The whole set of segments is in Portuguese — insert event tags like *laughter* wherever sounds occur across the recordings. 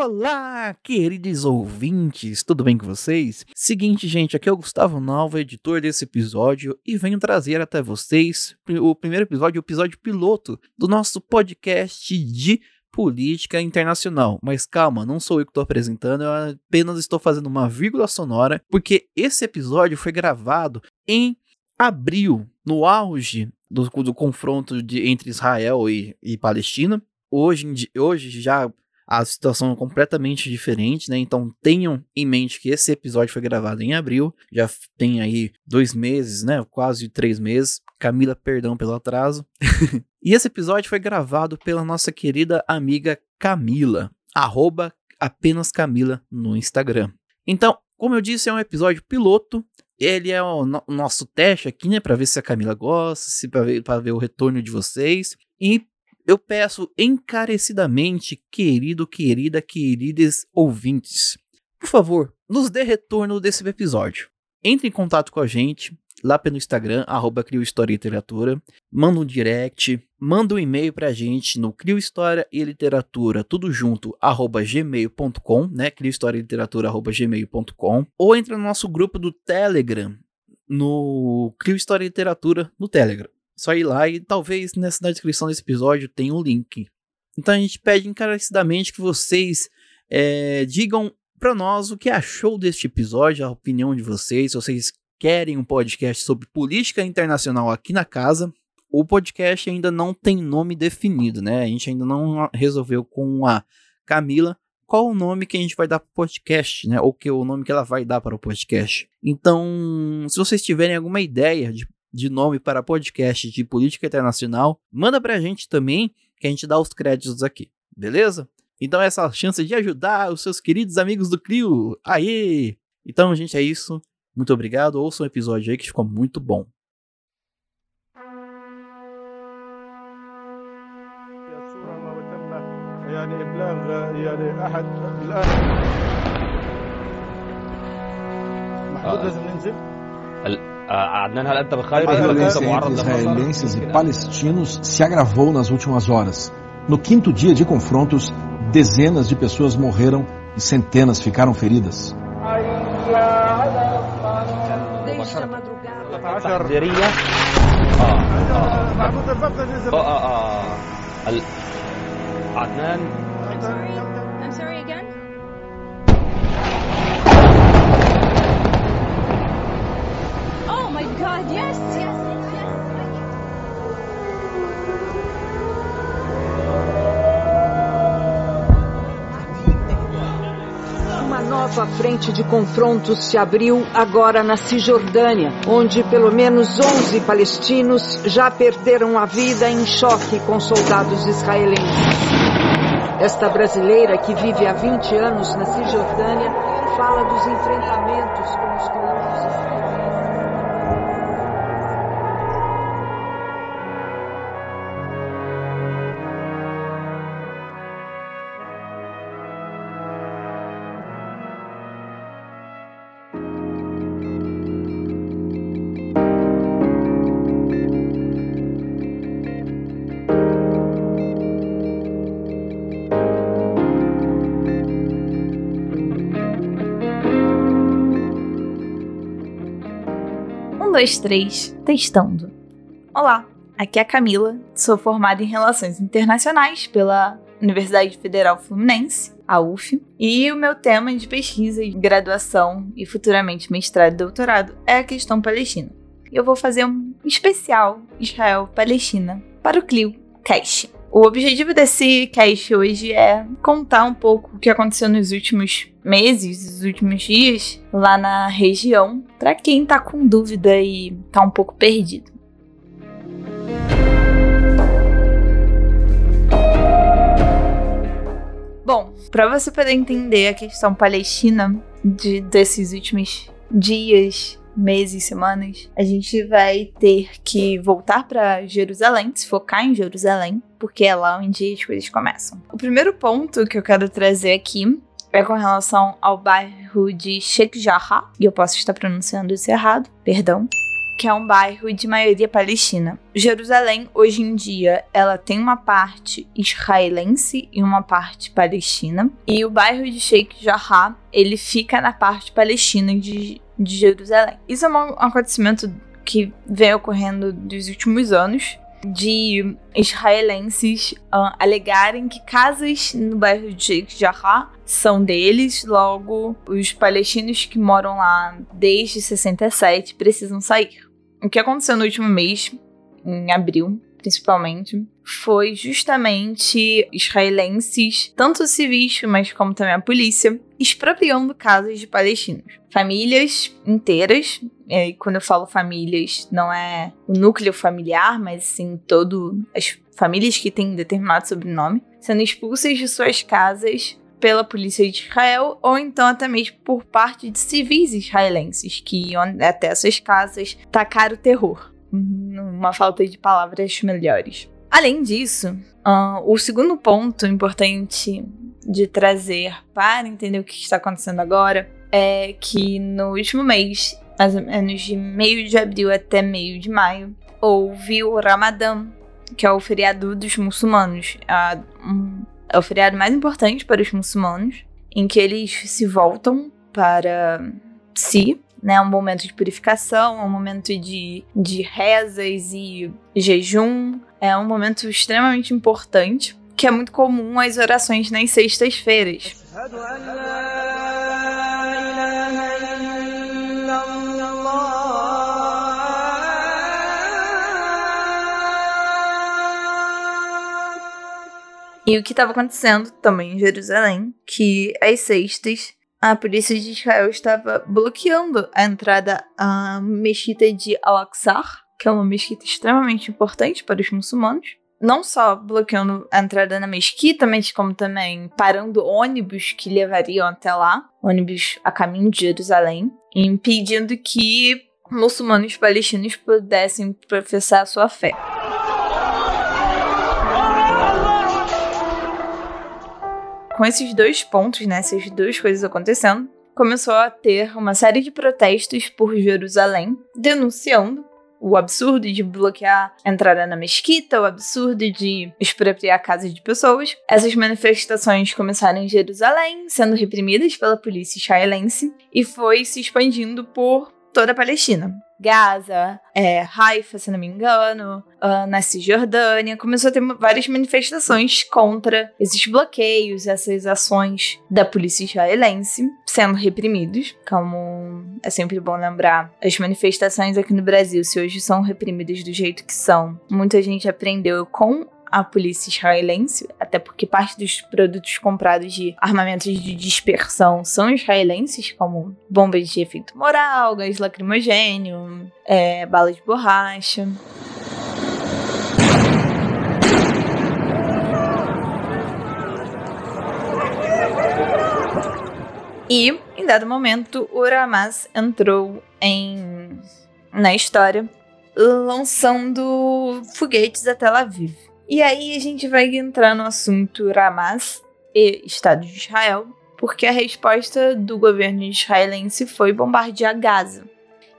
Olá, queridos ouvintes, tudo bem com vocês? Seguinte, gente, aqui é o Gustavo Nova, editor desse episódio, e venho trazer até vocês o primeiro episódio, o episódio piloto do nosso podcast de política internacional. Mas calma, não sou eu que estou apresentando, eu apenas estou fazendo uma vírgula sonora, porque esse episódio foi gravado em abril, no auge do, do confronto de, entre Israel e, e Palestina. Hoje, hoje já a situação é completamente diferente, né? Então tenham em mente que esse episódio foi gravado em abril, já tem aí dois meses, né? Quase três meses. Camila, perdão pelo atraso. *laughs* e esse episódio foi gravado pela nossa querida amiga Camila, arroba apenas Camila no Instagram. Então, como eu disse, é um episódio piloto. Ele é o, no nosso teste aqui, né? Para ver se a Camila gosta, se para ver, ver o retorno de vocês. E eu peço encarecidamente, querido, querida, queridos ouvintes, por favor, nos dê retorno desse episódio. Entre em contato com a gente lá pelo Instagram, arroba Crio História e Literatura, manda um direct, manda um e-mail pra gente no Crio História e Literatura, tudo junto, arroba gmail.com, né, Crio História e Literatura, arroba gmail.com, ou entra no nosso grupo do Telegram, no Crio História e Literatura no Telegram. Só ir lá e talvez nessa na descrição desse episódio tenha um link. Então a gente pede encarecidamente que vocês é, digam para nós o que achou deste episódio, a opinião de vocês, se vocês querem um podcast sobre política internacional aqui na casa. O podcast ainda não tem nome definido, né? A gente ainda não resolveu com a Camila qual o nome que a gente vai dar para o podcast, né? Ou que o nome que ela vai dar para o podcast. Então, se vocês tiverem alguma ideia de de nome para podcast de política internacional, manda pra gente também, que a gente dá os créditos aqui, beleza? Então essa é a chance de ajudar os seus queridos amigos do Crio. Aê! Então, gente, é isso. Muito obrigado. Ouça o um episódio aí que ficou muito bom. A violência entre israelenses e palestinos se agravou nas últimas horas. No quinto dia de confrontos, dezenas de pessoas morreram e centenas ficaram feridas. Desde a madrugada. Uma nova frente de confrontos se abriu agora na Cisjordânia, onde pelo menos 11 palestinos já perderam a vida em choque com soldados israelenses. Esta brasileira, que vive há 20 anos na Cisjordânia, fala dos enfrentamentos com os dois, três, testando. Olá, aqui é a Camila, sou formada em Relações Internacionais pela Universidade Federal Fluminense, a UF, e o meu tema de pesquisa e graduação e futuramente mestrado e doutorado é a questão palestina. E eu vou fazer um especial Israel-Palestina para o Clio Cast. O objetivo desse cast hoje é contar um pouco o que aconteceu nos últimos meses, nos últimos dias, lá na região, para quem tá com dúvida e tá um pouco perdido. Bom, para você poder entender a questão palestina de, desses últimos dias, meses, semanas, a gente vai ter que voltar para Jerusalém, se focar em Jerusalém, porque é lá onde as coisas começam. O primeiro ponto que eu quero trazer aqui é com relação ao bairro de Sheikh Jarrah, e eu posso estar pronunciando isso errado, perdão. que é um bairro de maioria palestina. Jerusalém, hoje em dia, ela tem uma parte israelense e uma parte palestina. E o bairro de Sheikh Jarrah, ele fica na parte palestina de, de Jerusalém. Isso é um acontecimento que vem ocorrendo dos últimos anos de israelenses uh, alegarem que casas no bairro de Jarrah são deles, logo os palestinos que moram lá desde 67 precisam sair. O que aconteceu no último mês, em abril, principalmente, foi justamente israelenses, tanto civis, mas como também a polícia, expropriando casas de palestinos. Famílias inteiras, e quando eu falo famílias, não é o núcleo familiar, mas sim todo as famílias que têm determinado sobrenome, sendo expulsas de suas casas pela polícia de Israel ou então até mesmo por parte de civis israelenses que iam até essas casas tacar o terror. Uma falta de palavras melhores. Além disso, uh, o segundo ponto importante de trazer para entender o que está acontecendo agora é que no último mês, mais ou menos de meio de abril até meio de maio, houve o Ramadã, que é o feriado dos muçulmanos. É, um, é o feriado mais importante para os muçulmanos, em que eles se voltam para si, né? Um momento de purificação, um momento de, de rezas e jejum. É um momento extremamente importante, que é muito comum as orações nas sextas-feiras. E o que estava acontecendo também em Jerusalém, que às sextas a polícia de Israel estava bloqueando a entrada à mesquita de Al-Aqsa, que é uma mesquita extremamente importante para os muçulmanos. Não só bloqueando a entrada na mesquita, mas como também parando ônibus que levariam até lá, ônibus a caminho de Jerusalém, impedindo que muçulmanos palestinos pudessem professar sua fé. Com esses dois pontos, né, essas duas coisas acontecendo, começou a ter uma série de protestos por Jerusalém, denunciando o absurdo de bloquear a entrada na mesquita, o absurdo de expropriar casas de pessoas. Essas manifestações começaram em Jerusalém, sendo reprimidas pela polícia israelense, e foi se expandindo por toda a Palestina. Gaza, é, Haifa, se não me engano, uh, na Cisjordânia, começou a ter várias manifestações contra esses bloqueios, essas ações da polícia israelense sendo reprimidos. Como é sempre bom lembrar, as manifestações aqui no Brasil, se hoje são reprimidas do jeito que são, muita gente aprendeu com a polícia israelense, até porque parte dos produtos comprados de armamentos de dispersão são israelenses, como bombas de efeito moral, gás lacrimogênio, é, balas de borracha. E, em dado momento, o Hamas entrou em, na história lançando foguetes a Tel Aviv. E aí a gente vai entrar no assunto Hamas e Estado de Israel, porque a resposta do governo israelense foi bombardear Gaza.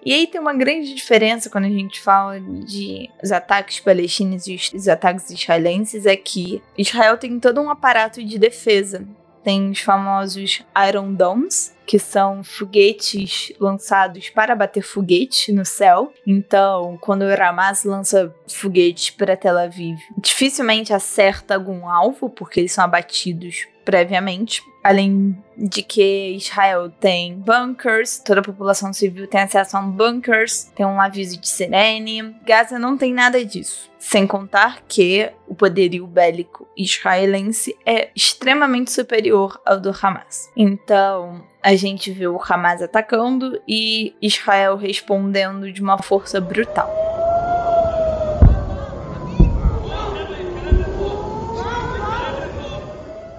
E aí tem uma grande diferença quando a gente fala de os ataques palestinos e os ataques israelenses é que Israel tem todo um aparato de defesa tem os famosos Iron Domes, que são foguetes lançados para bater foguete no céu. Então, quando o Hamas lança foguetes para Tel Aviv, dificilmente acerta algum alvo, porque eles são abatidos previamente. Além de que Israel tem bunkers, toda a população civil tem acesso a bunkers, tem um aviso de sirene. Gaza não tem nada disso. Sem contar que o poderio bélico israelense é extremamente superior ao do Hamas. Então, a gente vê o Hamas atacando e Israel respondendo de uma força brutal.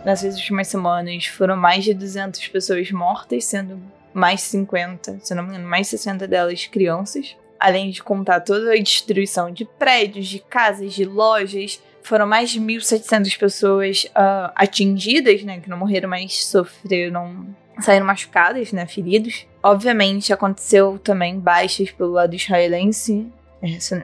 Nessas últimas semanas foram mais de 200 pessoas mortas, sendo mais 50, se não me engano, mais 60 delas crianças. Além de contar toda a destruição de prédios, de casas, de lojas, foram mais de 1.700 pessoas uh, atingidas, né, que não morreram, mas sofreram, saíram machucadas, né, feridos. obviamente aconteceu também baixas pelo lado israelense.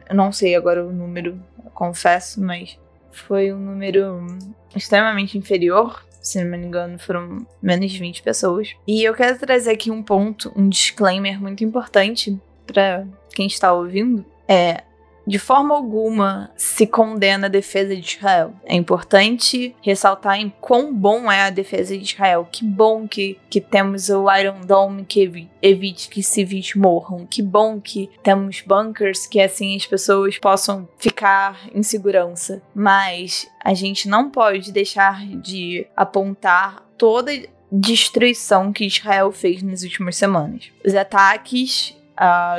Eu não sei agora o número, confesso, mas foi um número extremamente inferior. Se não me engano, foram menos de 20 pessoas. E eu quero trazer aqui um ponto, um disclaimer muito importante para quem está ouvindo. É, de forma alguma se condena a defesa de Israel. É importante ressaltar em quão bom é a defesa de Israel. Que bom que, que temos o Iron Dome que evite que civis morram. Que bom que temos bunkers que assim as pessoas possam ficar em segurança. Mas a gente não pode deixar de apontar toda destruição que Israel fez nas últimas semanas. Os ataques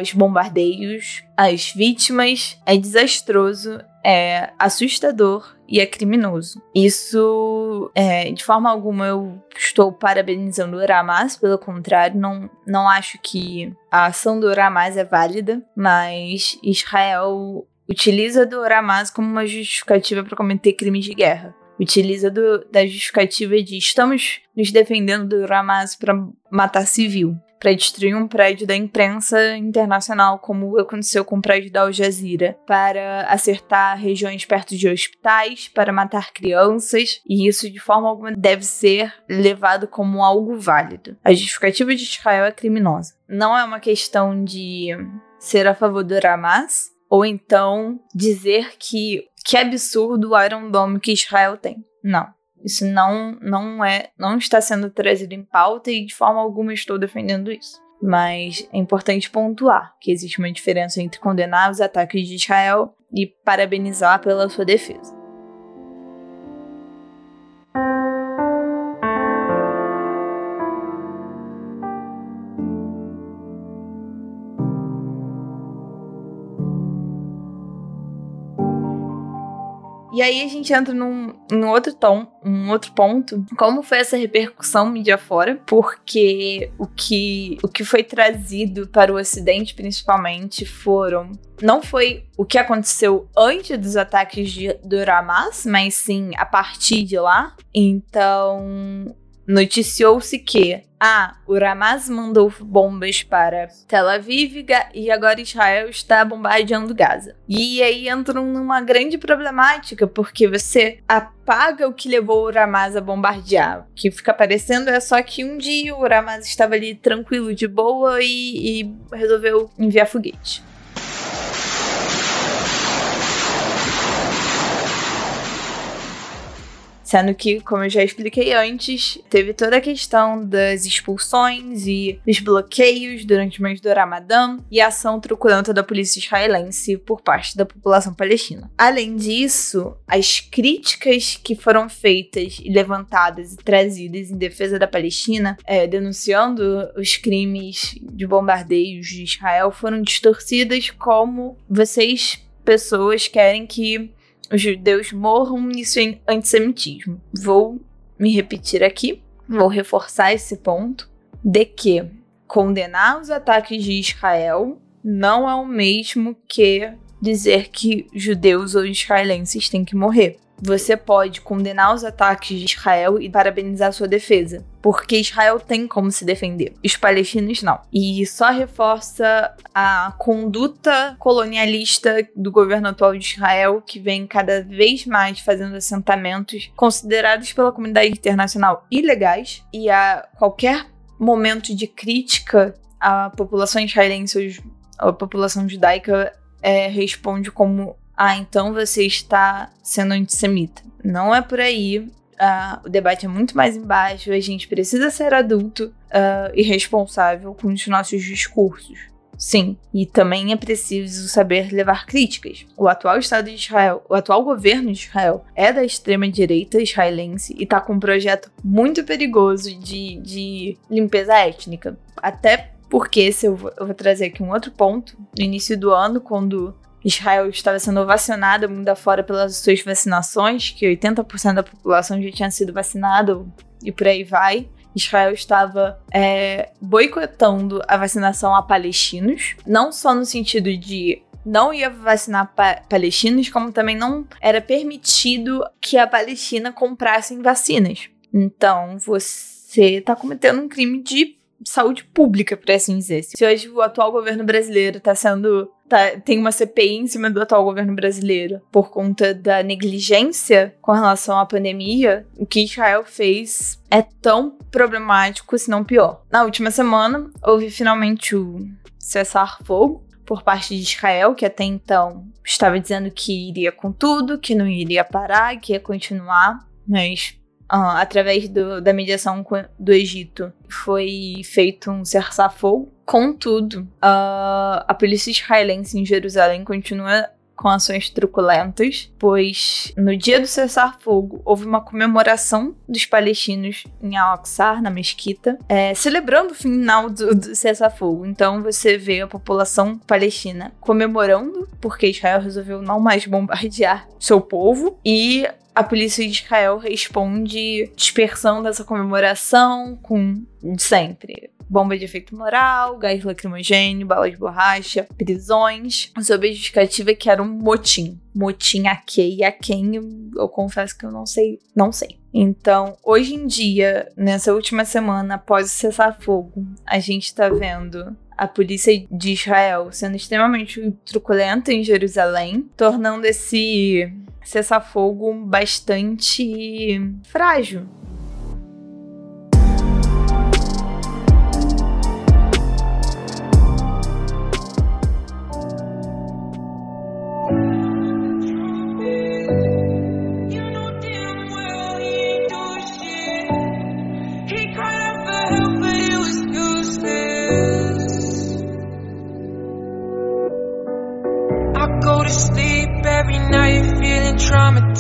os bombardeios, as vítimas, é desastroso, é assustador e é criminoso. Isso, é, de forma alguma, eu estou parabenizando o Hamas, pelo contrário, não, não acho que a ação do Hamas é válida, mas Israel utiliza do Hamas como uma justificativa para cometer crimes de guerra. Utiliza do, da justificativa de estamos nos defendendo do Hamas para matar civil para destruir um prédio da imprensa internacional, como aconteceu com o prédio da Al Jazeera, para acertar regiões perto de hospitais, para matar crianças, e isso de forma alguma deve ser levado como algo válido. A justificativa de Israel é criminosa. Não é uma questão de ser a favor do Hamas, ou então dizer que que absurdo o Iron Dome que Israel tem. Não. Isso não, não é, não está sendo trazido em pauta e de forma alguma estou defendendo isso. Mas é importante pontuar que existe uma diferença entre condenar os ataques de Israel e parabenizar pela sua defesa. E aí a gente entra num, num outro tom, um outro ponto. Como foi essa repercussão mídia fora? Porque o que, o que foi trazido para o Ocidente, principalmente, foram. Não foi o que aconteceu antes dos ataques de, do Hamas, mas sim a partir de lá. Então, Noticiou-se que ah, o Hamas mandou bombas para Tel Aviv e agora Israel está bombardeando Gaza. E aí entram numa grande problemática, porque você apaga o que levou o Hamas a bombardear. O que fica parecendo é só que um dia o Hamas estava ali tranquilo, de boa, e, e resolveu enviar foguete. Sendo que, como eu já expliquei antes, teve toda a questão das expulsões e dos bloqueios durante o mês do Ramadã e a ação truculenta da polícia israelense por parte da população palestina. Além disso, as críticas que foram feitas e levantadas e trazidas em defesa da Palestina, é, denunciando os crimes de bombardeios de Israel, foram distorcidas como vocês, pessoas, querem que os judeus morram, isso é antissemitismo. Vou me repetir aqui, vou reforçar esse ponto de que condenar os ataques de Israel não é o mesmo que dizer que judeus ou israelenses têm que morrer. Você pode condenar os ataques de Israel e parabenizar sua defesa, porque Israel tem como se defender, os palestinos não. E só reforça a conduta colonialista do governo atual de Israel, que vem cada vez mais fazendo assentamentos considerados pela comunidade internacional ilegais, e a qualquer momento de crítica à população israelense à população judaica é, responde como ah, então você está sendo antissemita. Não é por aí. Uh, o debate é muito mais embaixo. A gente precisa ser adulto uh, e responsável com os nossos discursos. Sim, e também é preciso saber levar críticas. O atual Estado de Israel, o atual governo de Israel é da extrema-direita israelense e está com um projeto muito perigoso de, de limpeza étnica. Até porque, se eu vou, eu vou trazer aqui um outro ponto, no início do ano, quando Israel estava sendo ovacionada mundo afora pelas suas vacinações, que 80% da população já tinha sido vacinado e por aí vai. Israel estava é, boicotando a vacinação a palestinos, não só no sentido de não ia vacinar pa palestinos, como também não era permitido que a Palestina comprasse vacinas. Então, você está cometendo um crime de saúde pública, por assim dizer. Se hoje o atual governo brasileiro está sendo. Tá, tem uma CPI em cima do atual governo brasileiro por conta da negligência com relação à pandemia, o que Israel fez é tão problemático, se não pior. Na última semana, houve finalmente o cessar-fogo por parte de Israel, que até então estava dizendo que iria com tudo, que não iria parar, que ia continuar, mas uh, através do, da mediação do Egito foi feito um cessar-fogo. Contudo, uh, a polícia israelense em Jerusalém continua com ações truculentas, pois no dia do cessar-fogo houve uma comemoração dos palestinos em Al-Aqsa, na mesquita, é, celebrando o final do, do cessar-fogo. Então você vê a população palestina comemorando, porque Israel resolveu não mais bombardear seu povo, e a polícia de Israel responde dispersando essa comemoração com sempre bomba de efeito moral, gás lacrimogênio, balas de borracha, prisões, sob a justificativa que era um motim. Motim a quê e a quem, eu confesso que eu não sei, não sei. Então, hoje em dia, nessa última semana, após o cessar-fogo, a gente tá vendo a polícia de Israel sendo extremamente truculenta em Jerusalém, tornando esse cessar-fogo bastante frágil.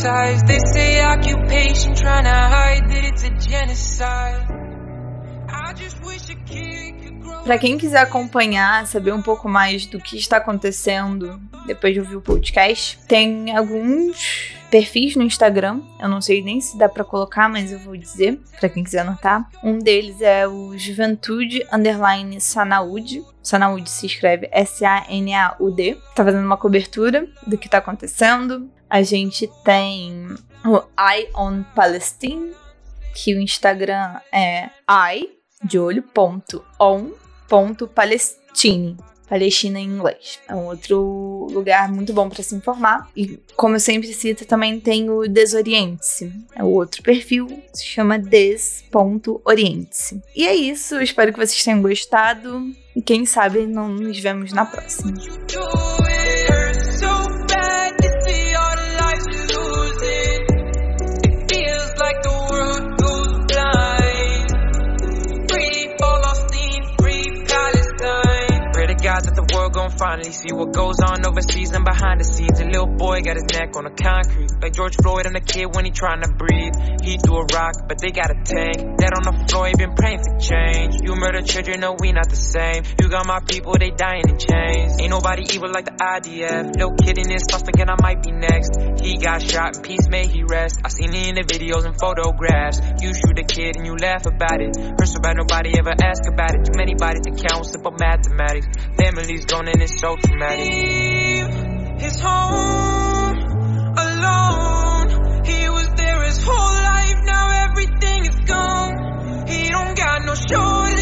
They say occupation trying to hide that it's a genocide. Para quem quiser acompanhar, saber um pouco mais do que está acontecendo depois de ouvir o podcast, tem alguns perfis no Instagram. Eu não sei nem se dá para colocar, mas eu vou dizer para quem quiser anotar. Um deles é o Juventude Underline Sanaúde. Sanaúde se escreve S-A-N-A-U-D. Tá fazendo uma cobertura do que tá acontecendo. A gente tem o Eye on Palestine, que o Instagram é eye, de olho, ponto, on, ponto, palestine. Palestina em inglês. É um outro lugar muito bom para se informar. E, como eu sempre cito, também tem o Desoriente-se. É o outro perfil, se chama des.oriente-se. E é isso, espero que vocês tenham gostado. E quem sabe não nos vemos na próxima. Finally see what goes on overseas and behind the scenes. A little boy got his neck on the concrete. Like George Floyd and a kid when he trying to breathe. He threw a rock, but they got a tank. Dead on the floor, he been praying for change. You murder children, no, we not the same. You got my people, they dying in chains. Ain't nobody evil like the IDF. No kidding, in this thoughts thinking I might be next. He got shot, peace may he rest. I seen it in the videos and photographs. You shoot a kid and you laugh about it. So bad nobody ever ask about it. Too many bodies to count, simple mathematics. Families gone and it's so traumatic. His home alone. He was there his whole no shoulder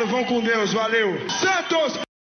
obrigado, vão com Deus, valeu. Santos!